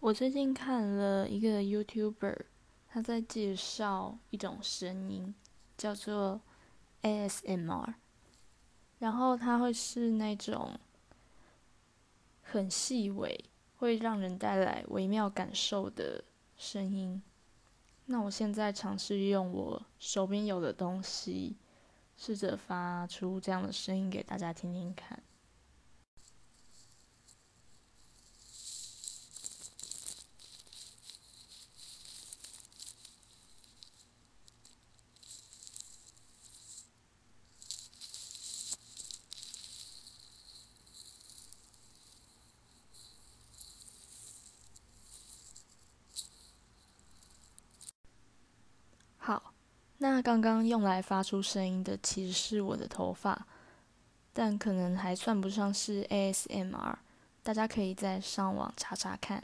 我最近看了一个 YouTuber，他在介绍一种声音，叫做 ASMR，然后它会是那种很细微，会让人带来微妙感受的声音。那我现在尝试用我手边有的东西，试着发出这样的声音给大家听听看。那刚刚用来发出声音的其实是我的头发，但可能还算不上是 ASMR，大家可以再上网查查看。